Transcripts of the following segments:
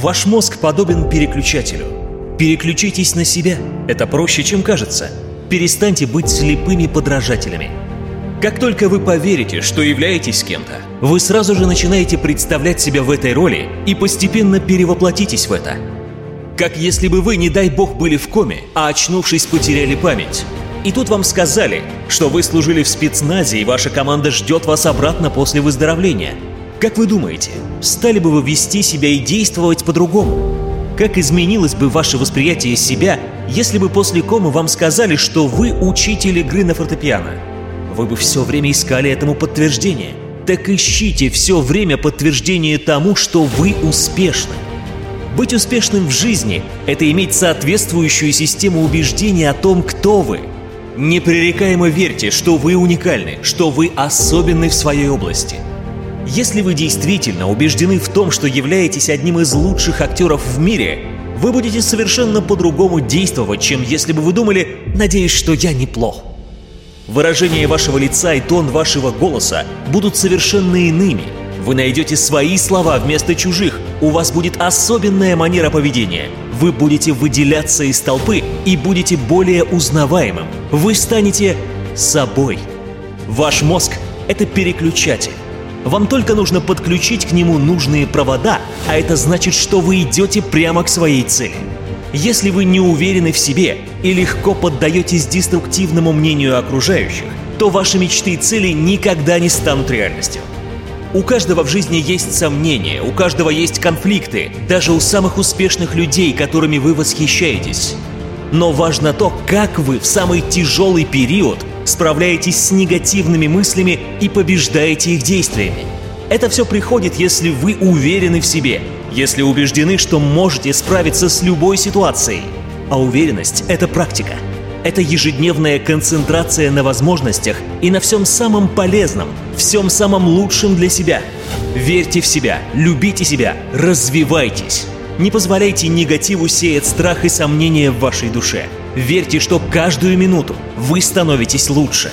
Ваш мозг подобен переключателю. Переключитесь на себя. Это проще, чем кажется. Перестаньте быть слепыми подражателями. Как только вы поверите, что являетесь кем-то, вы сразу же начинаете представлять себя в этой роли и постепенно перевоплотитесь в это. Как если бы вы, не дай бог, были в коме, а очнувшись, потеряли память. И тут вам сказали, что вы служили в спецназе и ваша команда ждет вас обратно после выздоровления. Как вы думаете, стали бы вы вести себя и действовать по-другому? Как изменилось бы ваше восприятие себя, если бы после комы вам сказали, что вы учитель игры на фортепиано? Вы бы все время искали этому подтверждение. Так ищите все время подтверждение тому, что вы успешны. Быть успешным в жизни – это иметь соответствующую систему убеждений о том, кто вы. Непререкаемо верьте, что вы уникальны, что вы особенны в своей области. Если вы действительно убеждены в том, что являетесь одним из лучших актеров в мире, вы будете совершенно по-другому действовать, чем если бы вы думали «надеюсь, что я неплох». Выражение вашего лица и тон вашего голоса будут совершенно иными. Вы найдете свои слова вместо чужих. У вас будет особенная манера поведения. Вы будете выделяться из толпы и будете более узнаваемым. Вы станете собой. Ваш мозг – это переключатель. Вам только нужно подключить к нему нужные провода, а это значит, что вы идете прямо к своей цели. Если вы не уверены в себе и легко поддаетесь деструктивному мнению окружающих, то ваши мечты и цели никогда не станут реальностью. У каждого в жизни есть сомнения, у каждого есть конфликты, даже у самых успешных людей, которыми вы восхищаетесь. Но важно то, как вы в самый тяжелый период справляетесь с негативными мыслями и побеждаете их действиями. Это все приходит, если вы уверены в себе, если убеждены, что можете справиться с любой ситуацией. А уверенность – это практика. Это ежедневная концентрация на возможностях и на всем самом полезном, всем самом лучшем для себя. Верьте в себя, любите себя, развивайтесь. Не позволяйте негативу сеять страх и сомнения в вашей душе. Верьте, что каждую минуту вы становитесь лучше.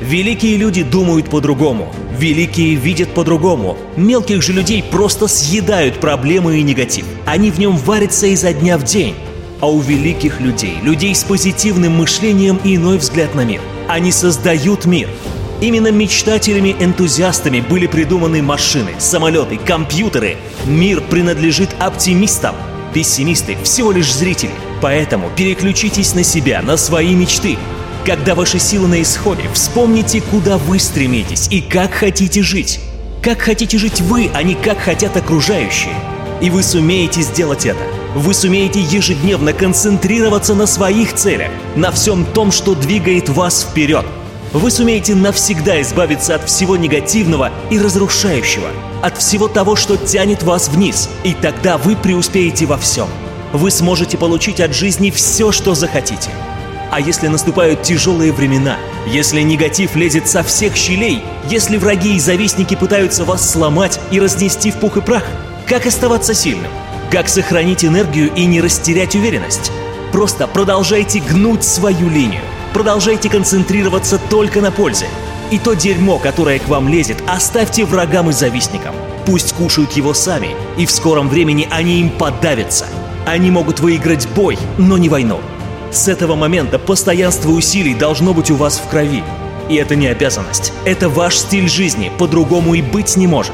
Великие люди думают по-другому, великие видят по-другому. Мелких же людей просто съедают проблемы и негатив. Они в нем варятся изо дня в день. А у великих людей, людей с позитивным мышлением и иной взгляд на мир. Они создают мир. Именно мечтателями-энтузиастами были придуманы машины, самолеты, компьютеры. Мир принадлежит оптимистам. Пессимисты – всего лишь зрители. Поэтому переключитесь на себя, на свои мечты, когда ваши силы на исходе, вспомните, куда вы стремитесь и как хотите жить. Как хотите жить вы, а не как хотят окружающие. И вы сумеете сделать это. Вы сумеете ежедневно концентрироваться на своих целях, на всем том, что двигает вас вперед. Вы сумеете навсегда избавиться от всего негативного и разрушающего, от всего того, что тянет вас вниз, и тогда вы преуспеете во всем. Вы сможете получить от жизни все, что захотите – а если наступают тяжелые времена, если негатив лезет со всех щелей, если враги и завистники пытаются вас сломать и разнести в пух и прах, как оставаться сильным? Как сохранить энергию и не растерять уверенность? Просто продолжайте гнуть свою линию. Продолжайте концентрироваться только на пользе. И то дерьмо, которое к вам лезет, оставьте врагам и завистникам. Пусть кушают его сами, и в скором времени они им подавятся. Они могут выиграть бой, но не войну. С этого момента постоянство усилий должно быть у вас в крови. И это не обязанность. Это ваш стиль жизни, по-другому и быть не может.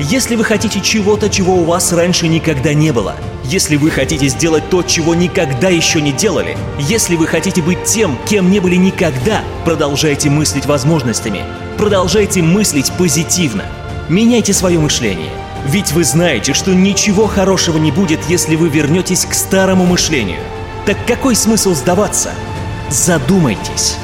Если вы хотите чего-то, чего у вас раньше никогда не было, если вы хотите сделать то, чего никогда еще не делали, если вы хотите быть тем, кем не были никогда, продолжайте мыслить возможностями, продолжайте мыслить позитивно. Меняйте свое мышление. Ведь вы знаете, что ничего хорошего не будет, если вы вернетесь к старому мышлению – так какой смысл сдаваться? Задумайтесь.